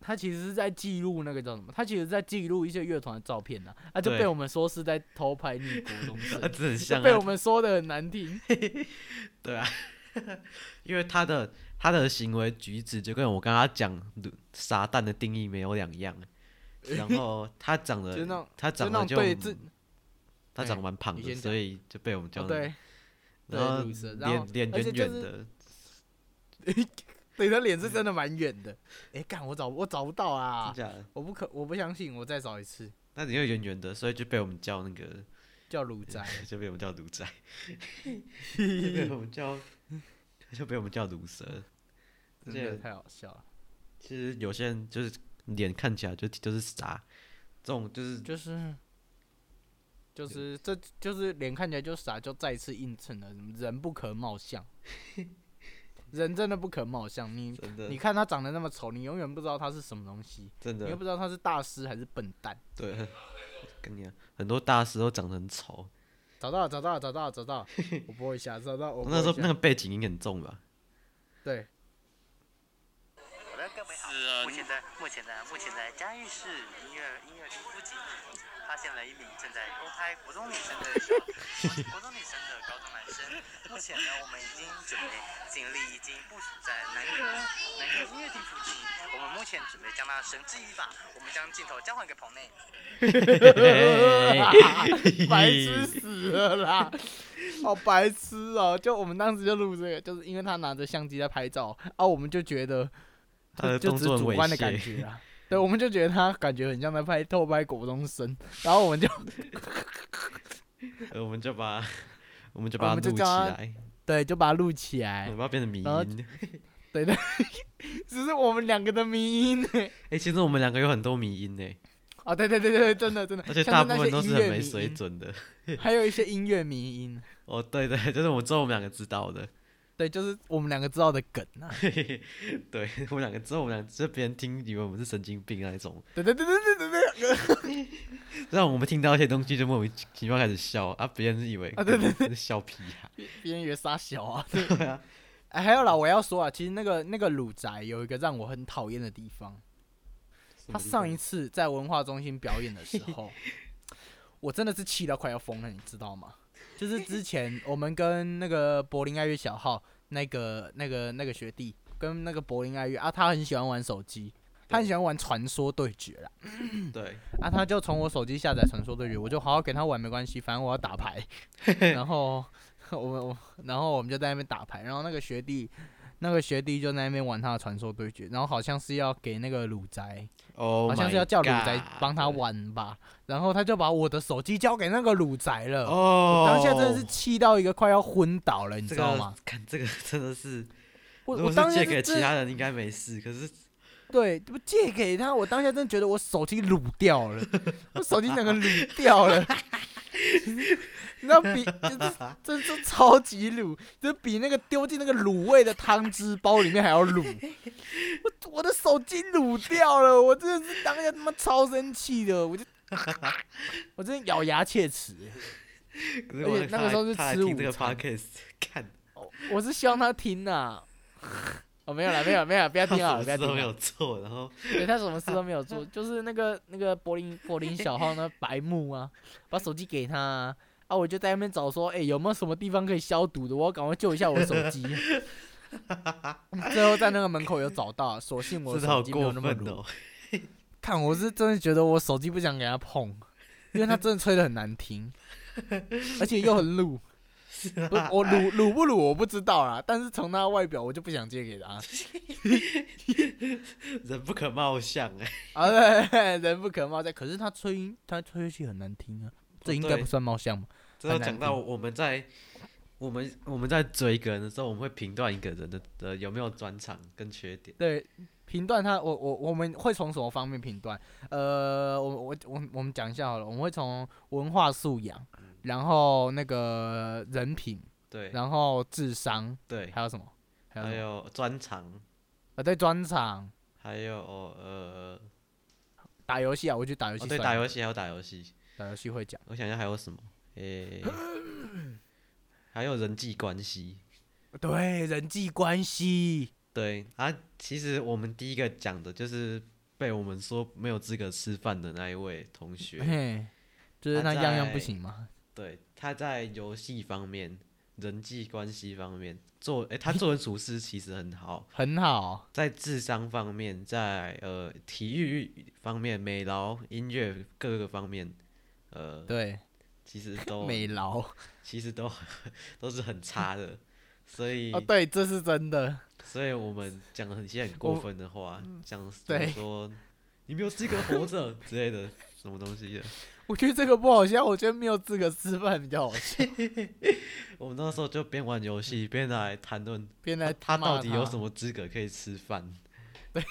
他其实是在记录那个叫什么？他其实在记录一些乐团的照片呢，啊，就被我们说是在偷拍女高中生，很像，被我们说的很难听。对啊，因为他的他的行为举止就跟我刚刚讲撒旦的定义没有两样。然后他长得，他长得就，他长得蛮胖的，所以就被我们叫。对，然后脸脸圆圆的，对，他脸是真的蛮圆的。哎，干，我找我找不到啊！真的？我不可，我不相信，我再找一次。那你又圆圆的，所以就被我们叫那个叫鲁宅，就被我们叫鲁宅，被我们叫，就被我们叫鲁蛇。真的太好笑了。其实有些人就是。脸看起来就就是傻，这种就是就是就是这就是脸看起来就傻，就再次映衬了人不可貌相，人真的不可貌相。你你看他长得那么丑，你永远不知道他是什么东西，真的，你又不知道他是大师还是笨蛋。对，跟你很多大师都长得很丑。找到找到找到找到，我播一下，找到我 那时候那个背景音很重吧？对。目前在目前在目前在嘉义市音乐音乐厅附近，发现了一名正在偷拍国中女生的 国中女生的高中男生。目前呢，我们已经准备警力已经部署在南科南科音乐厅附近。我们目前准备将他绳之以法，我们将镜头交还给棚内。白痴死了啦！好白痴哦！就我们当时就录这个，就是因为他拿着相机在拍照啊，我们就觉得。就只是主观的感觉啊，对，我们就觉得他感觉很像在拍偷拍果中生，然后我们就，我们就把，我们就把它录起来，对，就把它录起来，我们要变成迷音，对对，只是我们两个的迷音呢。哎，其实我们两个有很多迷音呢。哦，对对对对，真的真的，而且大部分都是很没水准的，还有一些音乐迷音。哦，对对，就是我只有我们两个知道的。对，就是我们两个知道的梗啊。对，我们两个知道，我们俩这别人听以为我们是神经病那种。对对对对对对对。让我们听到一些东西就莫名其妙开始笑啊，别人是以为啊，对对对，笑屁啊，别人以为傻小啊。对啊。哎，还有啦，我要说啊，其实那个那个鲁宅有一个让我很讨厌的地方。他上一次在文化中心表演的时候，我真的是气到快要疯了，你知道吗？就是之前我们跟那个柏林爱乐小号那个那个那个学弟跟那个柏林爱乐啊，他很喜欢玩手机，他很喜欢玩传说对决啦。对，啊，他就从我手机下载传说对决，我就好好给他玩没关系，反正我要打牌。然后我们我然后我们就在那边打牌，然后那个学弟那个学弟就在那边玩他的传说对决，然后好像是要给那个鲁宅，哦，好像是要叫鲁宅帮他玩吧，然后他就把我的手机交给那个鲁宅了。哦，当下真的是气到一个快要昏倒了，你知道吗？看这个真的是，我我当借给其他人应该没事，可是。对，不借给他，我当下真的觉得我手机卤掉了，我手机整个卤掉了，你知道比这这这超级卤，就比那个丢进那个卤味的汤汁包里面还要卤，我我的手机卤掉了，我真的是当下他妈超生气的，我就 我真的咬牙切齿，而且那个时候是吃午餐，看，我是希望他听呐。哦，没有了，没有，没有，不要听啊，不要听。都没有做，然后对他什么事都没有做，就是那个那个柏林柏林小号那白木啊，把手机给他啊，啊，我就在那边找说，哎，有没有什么地方可以消毒的？我要赶快救一下我手机。最后在那个门口有找到，所幸我手机没有那么毒。看，我是真的觉得我手机不想给他碰，因为他真的吹的很难听，而且又很录。不，我卤卤不卤我不知道啦，但是从他外表我就不想借给他。人不可貌相哎，啊对，人不可貌相。可是他吹音，他吹乐器很难听啊，这应该不算貌相嘛。这要讲到我们在我们我们在追一个人的时候，我们会评断一个人的的有没有专长跟缺点。对，评断他，我我我们会从什么方面评断？呃，我我我我们讲一下好了，我们会从文化素养。然后那个人品，对，然后智商，对，还有什么？还有专长，啊，对，专长，还有呃，打游戏啊，我去打游戏，对，打游戏还有打游戏，打游戏会讲。我想想还有什么？诶，还有人际关系，对，人际关系，对啊，其实我们第一个讲的就是被我们说没有资格吃饭的那一位同学，嘿，就是那样样不行吗？对，他在游戏方面、人际关系方面做，哎，他做人处事其实很好，很好。在智商方面，在呃体育方面、美劳、音乐各个方面，呃，对，其实 都美劳，其实都 都是很差的。所以哦，对，这是真的。所以我们讲了很些很过分的话，讲说你没有资格活着 之类的什么东西的。我觉得这个不好笑，我觉得没有资格吃饭比较好笑。我们那时候就边玩游戏边来谈论，边来他到底有什么资格可以吃饭？对。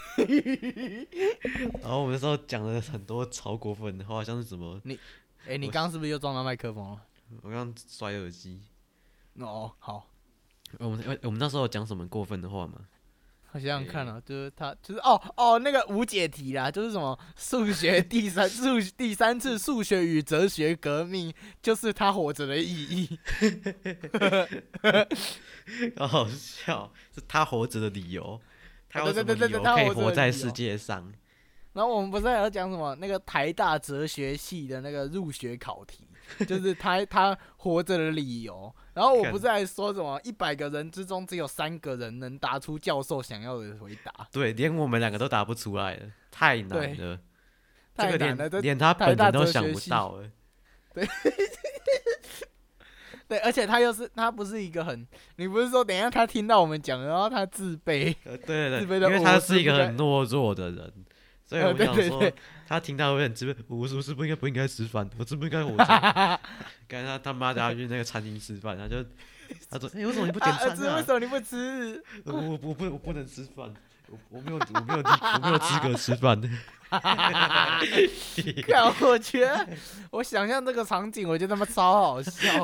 然后我们那时候讲了很多超过分的话，像是什么？你，哎，你刚刚是不是又撞到麦克风了？我刚摔耳机。哦，好。我们我们那时候讲什么过分的话吗？我想想看啊，就是他，就是哦哦，那个无解题啦，就是什么数学第三数第三次数学与哲学革命，就是他活着的意义。好好笑，是他活着的理由，他有什么理由可以活在世界上？然后我们不是还要讲什么那个台大哲学系的那个入学考题？就是他他活着的理由，然后我不是还说什么一百个人之中只有三个人能答出教授想要的回答？对，连我们两个都答不出来了，太难了，太难了，连他本人都想不到了。对，对，而且他又是他不是一个很，你不是说等一下他听到我们讲，然后他自卑？对对对，因为他是一个很懦弱的人。所以我想说，他听到会很自卑。我是不是不应该不应该吃饭？我是不是应该活着？刚才他他妈他去那个餐厅吃饭，他就他说：“哎，为什么你不点餐啊？为什么你不吃？我我不我不能吃饭，我我没有我没有我没有资格吃饭。”看，我觉得我想象这个场景，我觉得他妈超好笑。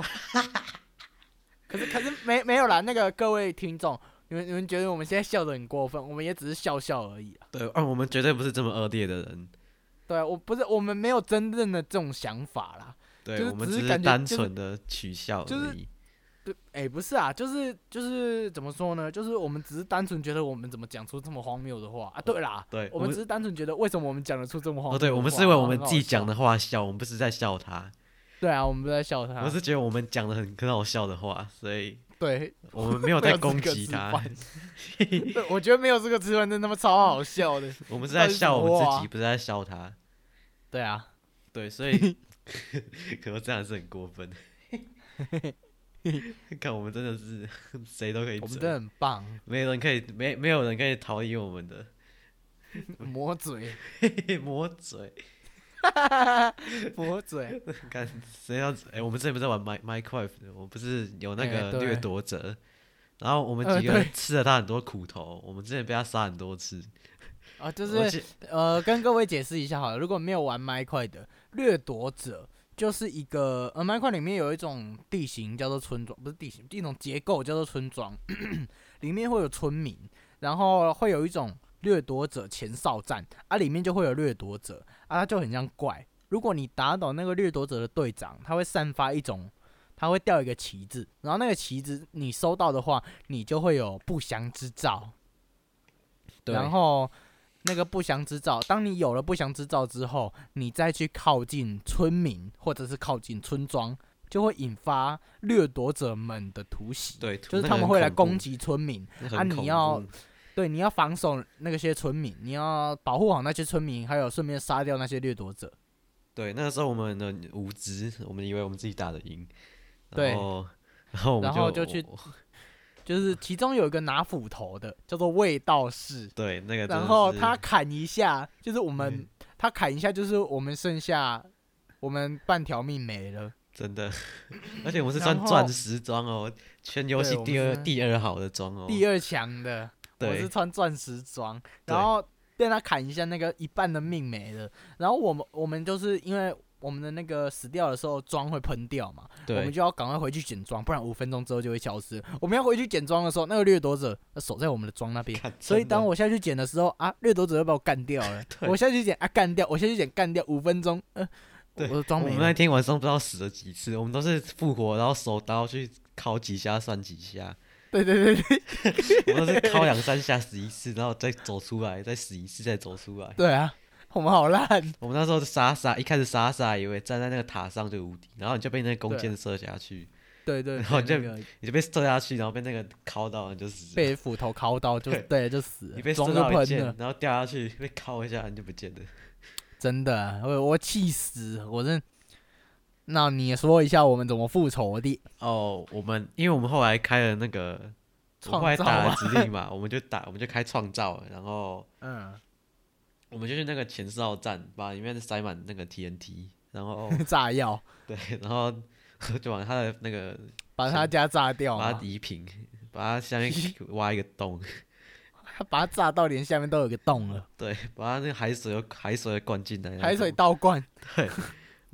可是可是没没有啦，那个各位听众。你们你们觉得我们现在笑的很过分？我们也只是笑笑而已啊。对，啊，我们绝对不是这么恶劣的人。对，我不是，我们没有真正的这种想法啦。对，我们只是单纯的取笑而已。对，哎，不是啊，就是就是怎么说呢？就是我们只是单纯觉得我们怎么讲出这么荒谬的话啊？对啦，对，我们只是单纯觉得为什么我们讲得出这么荒谬？哦，对，我们是因为我们自己讲的话笑，我们不是在笑他。对啊，我们不在笑他。我是觉得我们讲的很很好笑的话，所以。对，我们没有在攻击他。对，我觉得没有这个吃饭真他妈超好笑的。我们是在笑我们自己，不是在笑他。对啊，对，所以 可能这样是很过分。看我们真的是谁都可以我们真，的很棒，没有人可以没没有人可以逃离我们的磨嘴，磨嘴。磨嘴，看谁要哎、我们之前不是在玩 My Minecraft，我们不是有那个掠夺者，然后我们呃几个人吃了他很多苦头，我们之前被他杀很多次，啊，就是呃，跟各位解释一下好了，如果没有玩麦块的掠夺者，就是一个呃，麦块里面有一种地形叫做村庄，不是地形，一种结构叫做村庄，里面会有村民，然后会有一种掠夺者前哨站啊，里面就会有掠夺者啊，它就很像怪。如果你打倒那个掠夺者的队长，他会散发一种，他会掉一个旗子，然后那个旗子你收到的话，你就会有不祥之兆。对然后那个不祥之兆，当你有了不祥之兆之后，你再去靠近村民或者是靠近村庄，就会引发掠夺者们的突袭。对，就是他们会来攻，击村民，啊你要怖对，你要防守那些村民，你要保护好那些村民，还有顺便杀掉那些掠夺者。对，那个时候我们的无知，我们以为我们自己打得赢，对然后然后就去就是其中有一个拿斧头的，叫做卫道士，对那个然后他砍一下，就是我们嗯他砍一下，就是我们剩下我们半条命没了。真的，而且我们是穿钻石装哦，全游戏第二第二好的装哦，第二强的，我是穿钻石装，然后被他砍一下，那个一半的命没了。然后我们我们就是因为我们的那个死掉的时候装会喷掉嘛，我们就要赶快回去捡装，不然五分钟之后就会消失。我们要回去捡装的时候，那个掠夺者呃守在我们的装那边。所以当我下去捡的时候啊，掠夺者就把我干掉了。我下去捡啊，干掉；我下去捡干掉。五分钟，呃，我对我的装我们那。天晚上不知道死了几次，我们都是复活，然后手刀去敲几下算几下，对对对对 我们都是 敲两三下死一次，然后再走出来，再死一次再走出来。对啊，我们好烂。我们那时候傻傻，一开始傻傻以为站在那个塔上就无敌，然后你就被那个弓箭射下去，对对，然后就那个你就被射下去，然后被那个敲到，你就死了。被斧头敲到就对对就死了，你被射到一箭然后掉下去被敲一下，你就不见了。真的，我我气死，我真。那你说一下我们怎么复仇的？哦，我们因为我们后来开了那个，我们后来创造打指令嘛，我们就打，我们就开创造，然后嗯，我们就去那个前哨站，把里面塞满那个 TNT，然后 炸药，对，然后 就往他的那个把他家炸掉把它嘛，移平，把它下面挖一个洞，他把它炸到连下面都有个洞了，对，把它那个海水又海水又灌进来，海水。倒灌。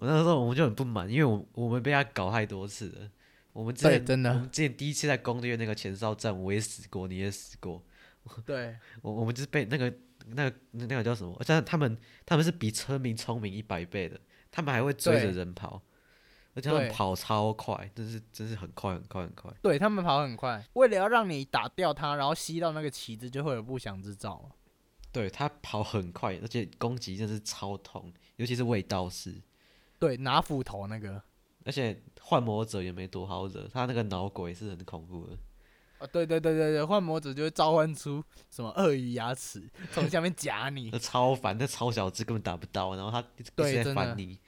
我那时候我们就很不满，因为我我们被他搞太多次了。我们之前真的我们之前第一次在攻略那个前哨站，我也死过，你也死过。对，我我们就是被那个那个那个叫什么？而且他们他们是比村民聪明一百倍的，他们还会追着人跑，而且他们跑超快，真是真是很快很快很快。对他们跑很快，为了要让你打掉他，然后吸到那个旗子，就会有不祥之兆。对他跑很快，而且攻击真是超痛，尤其是味道士，对，拿斧头那个，而且幻魔者也没多好惹，他那个脑鬼是很恐怖的。啊，对对对对对，幻魔者就会召唤出什么鳄鱼牙齿从下面夹你那，超烦，那超小只根本打不到，然后他一直在烦你。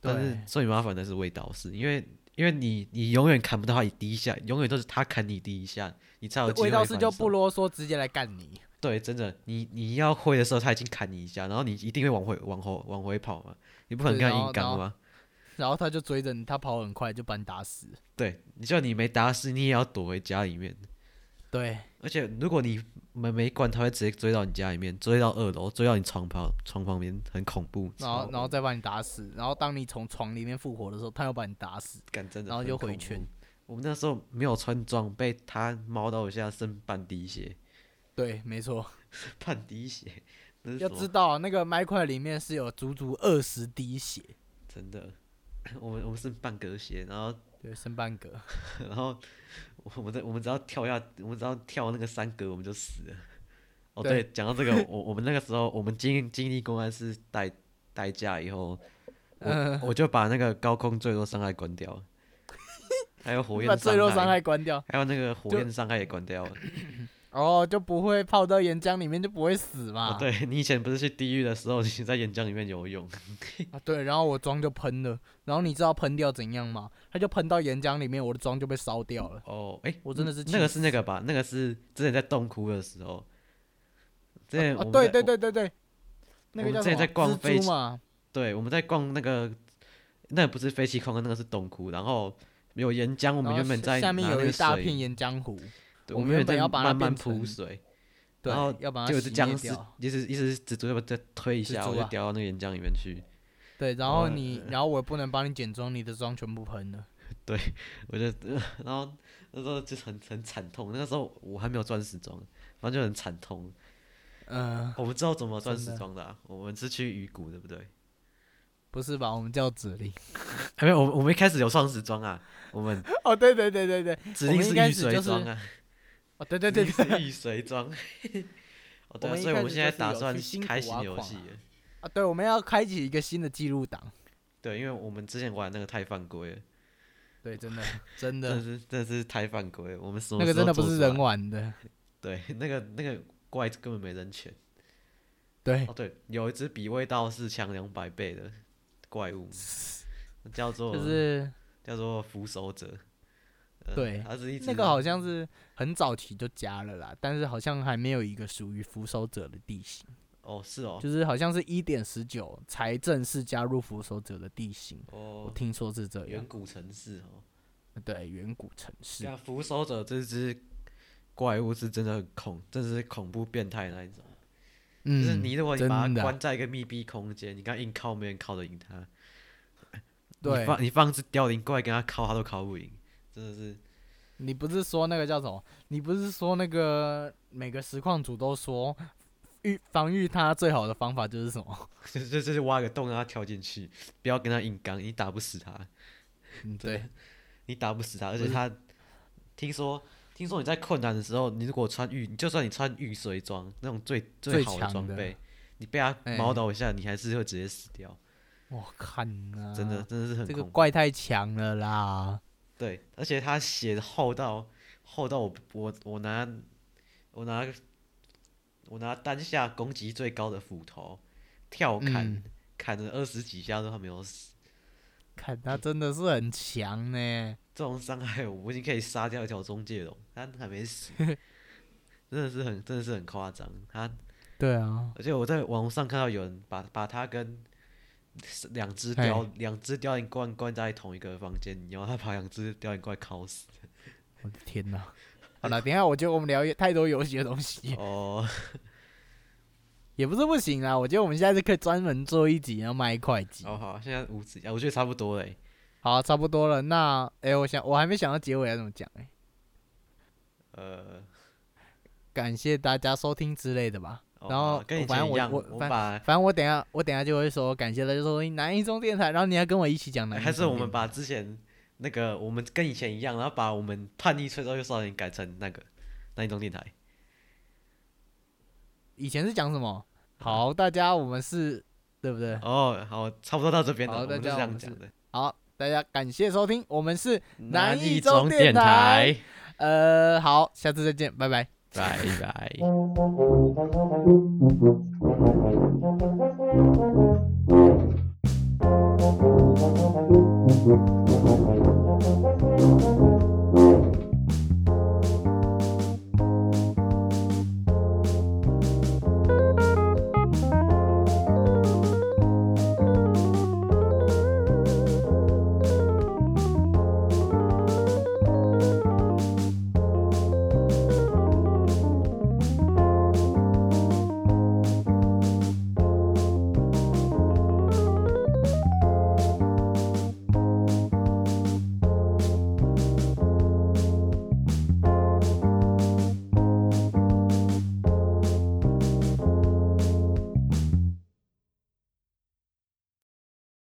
但是最麻烦的是味道士，因为因为你你永远砍不到他第一下，永远都是他砍你第一下，你才有机会味道是就不啰嗦，直接来干你。对，真的，你你要会的时候他已经砍你一下，然后你一定会往回往后往回跑嘛，你不可能跟他硬刚吗。然后他就追着你，他跑很快就把你打死。对，你就你没打死，你也要躲回家里面。对而且如果你门没关，他会直接追到你家里面，追到二楼，追到你床旁床旁边，很恐怖。然后然后再把你打死，然后当你从床里面复活的时候，他又把你打死。干真的，然后就回圈。我们那时候没有穿装备，他猫到我现在剩半滴血，对，没错。半滴血，要知道那个麦块里面是有足足二十滴血，真的，我们我们剩半格血，然后对，剩半格。然后我们在我们只要跳下，我们只要跳那个三格，我们就死了。哦，对对，讲到这个，我我们那个时候我们经经历公安是代代驾以后，我、就把那个高空坠落伤害关掉了，还有火焰把坠落伤害，害关掉。还有那个火焰伤害也关掉了。哦，就不会泡到岩浆里面，就不会死嘛。对你以前不是去地狱的时候，你在岩浆里面游泳 啊？对，然后我妆就喷了，然后你知道喷掉怎样吗？它就喷到岩浆里面，我的妆就被烧掉了。哦，哎，我真的是那个是那个吧？那个是之前在洞窟的时候。之前对对对对对，那个叫什么？逛飞嘛？对，我们在逛那个，那不是废弃矿，那个是洞窟，然后有岩浆，我们原本在下面有一大片岩浆湖。我们本要把慢慢铺水，然后要把它就是僵尸，意思意思是蜘蛛要不再推一下，我就掉到那个岩浆里面去。对，然后你，然后我不能帮你减妆，你的妆全部喷了。对，我就，然后那时候就很很惨痛，那个时候我还没有钻石妆，反正就很惨痛。嗯，我们知道怎么钻石妆的，我们是去鱼骨，对不对？不是吧？我们叫指令。还 没有，我我们一开始有双石妆啊，我们。哦，对对对对对，指令是雨水妆啊。哦，对对对对，易水装。哦，对，所以我们现在打算开新游戏。啊，对，我们要开启一个新的记录档。对，因为我们之前玩那个太犯规了。对，真的，真的，真是，真是太犯规。我们那个真的不是人玩的。对，那个那个怪根本没人权。对。哦，对，有一只比味道是强两百倍的怪物，叫做就是叫做扶手者。对，那个好像是很早期就加了啦，但是好像还没有一个属于扶手者的地形。哦，是哦，就是好像是一点十九才正式加入扶手者的地形。哦，我听说是这样。远古城市哦，对，远古城市。那扶手者这只怪物是真的很恐，真的是恐怖变态那一种。嗯，就是你如果你把它关在一个密闭空间，你刚硬靠没人靠得赢它。对，你放你放只凋零怪跟他靠，他都靠不赢。真的是，你不是说那个叫什么？你不是说那个每个实况组都说预防御他最好的方法就是什么？就就就是挖个洞让他跳进去，不要跟他硬刚，你打不死他。嗯，对，你打不死他，而且他听说听说你在困难的时候，你如果穿玉，就算你穿玉水装那种最最好的装备，你被他毛倒一下，你还是会直接死掉。我看啊，真的真的是很这个怪太强了啦。对，而且他血厚到厚到我我我拿我拿我拿单下攻击最高的斧头跳砍砍了二十几下都还没有死，砍他真的是很强呢。这种伤害我已经可以杀掉一条中介龙，他还没死，真的是很真的是很夸张。他对啊，而且我在网上看到有人把把他跟。两只雕，两只雕灵怪关在同一个房间，然后他把两只雕灵怪烤死。我的天哪！好了，等下我觉得我们聊太多游戏的东西。哦，也不是不行啊，我觉得我们现在是可以专门做一集，然后卖一块集。哦好，现在五集，我觉得差不多嘞。好，差不多了。那，哎，我想我还没想到结尾要怎么讲哎。呃，感谢大家收听之类的吧。然后反正我我反反正我等下我等下就会说感谢了，就说南一中电台，然后你要跟我一起讲南一还是我们把之前那个我们跟以前一样，然后把我们叛逆吹奏又少年改成那个南一中电台。以前是讲什么？好，大家我们是对不对？哦，好，差不多到这边了。好，大家这样讲的。好，大家感谢收听，我们是南一中电台。呃，好，下次再见，拜拜。拜拜。